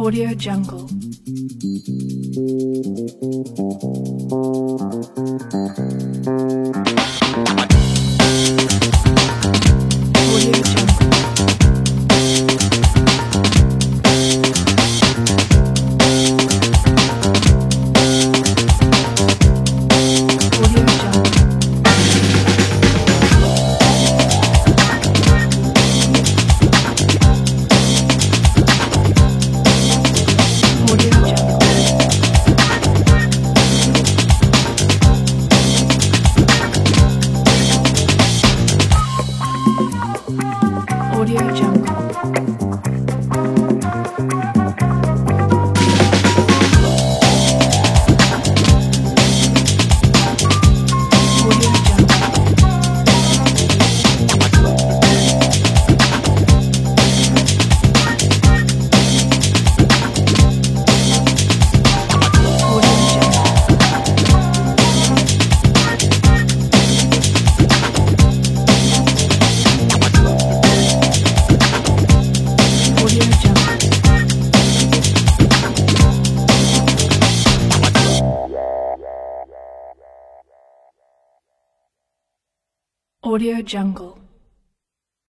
Audio Jungle. Audio Jungle. Audio Jungle.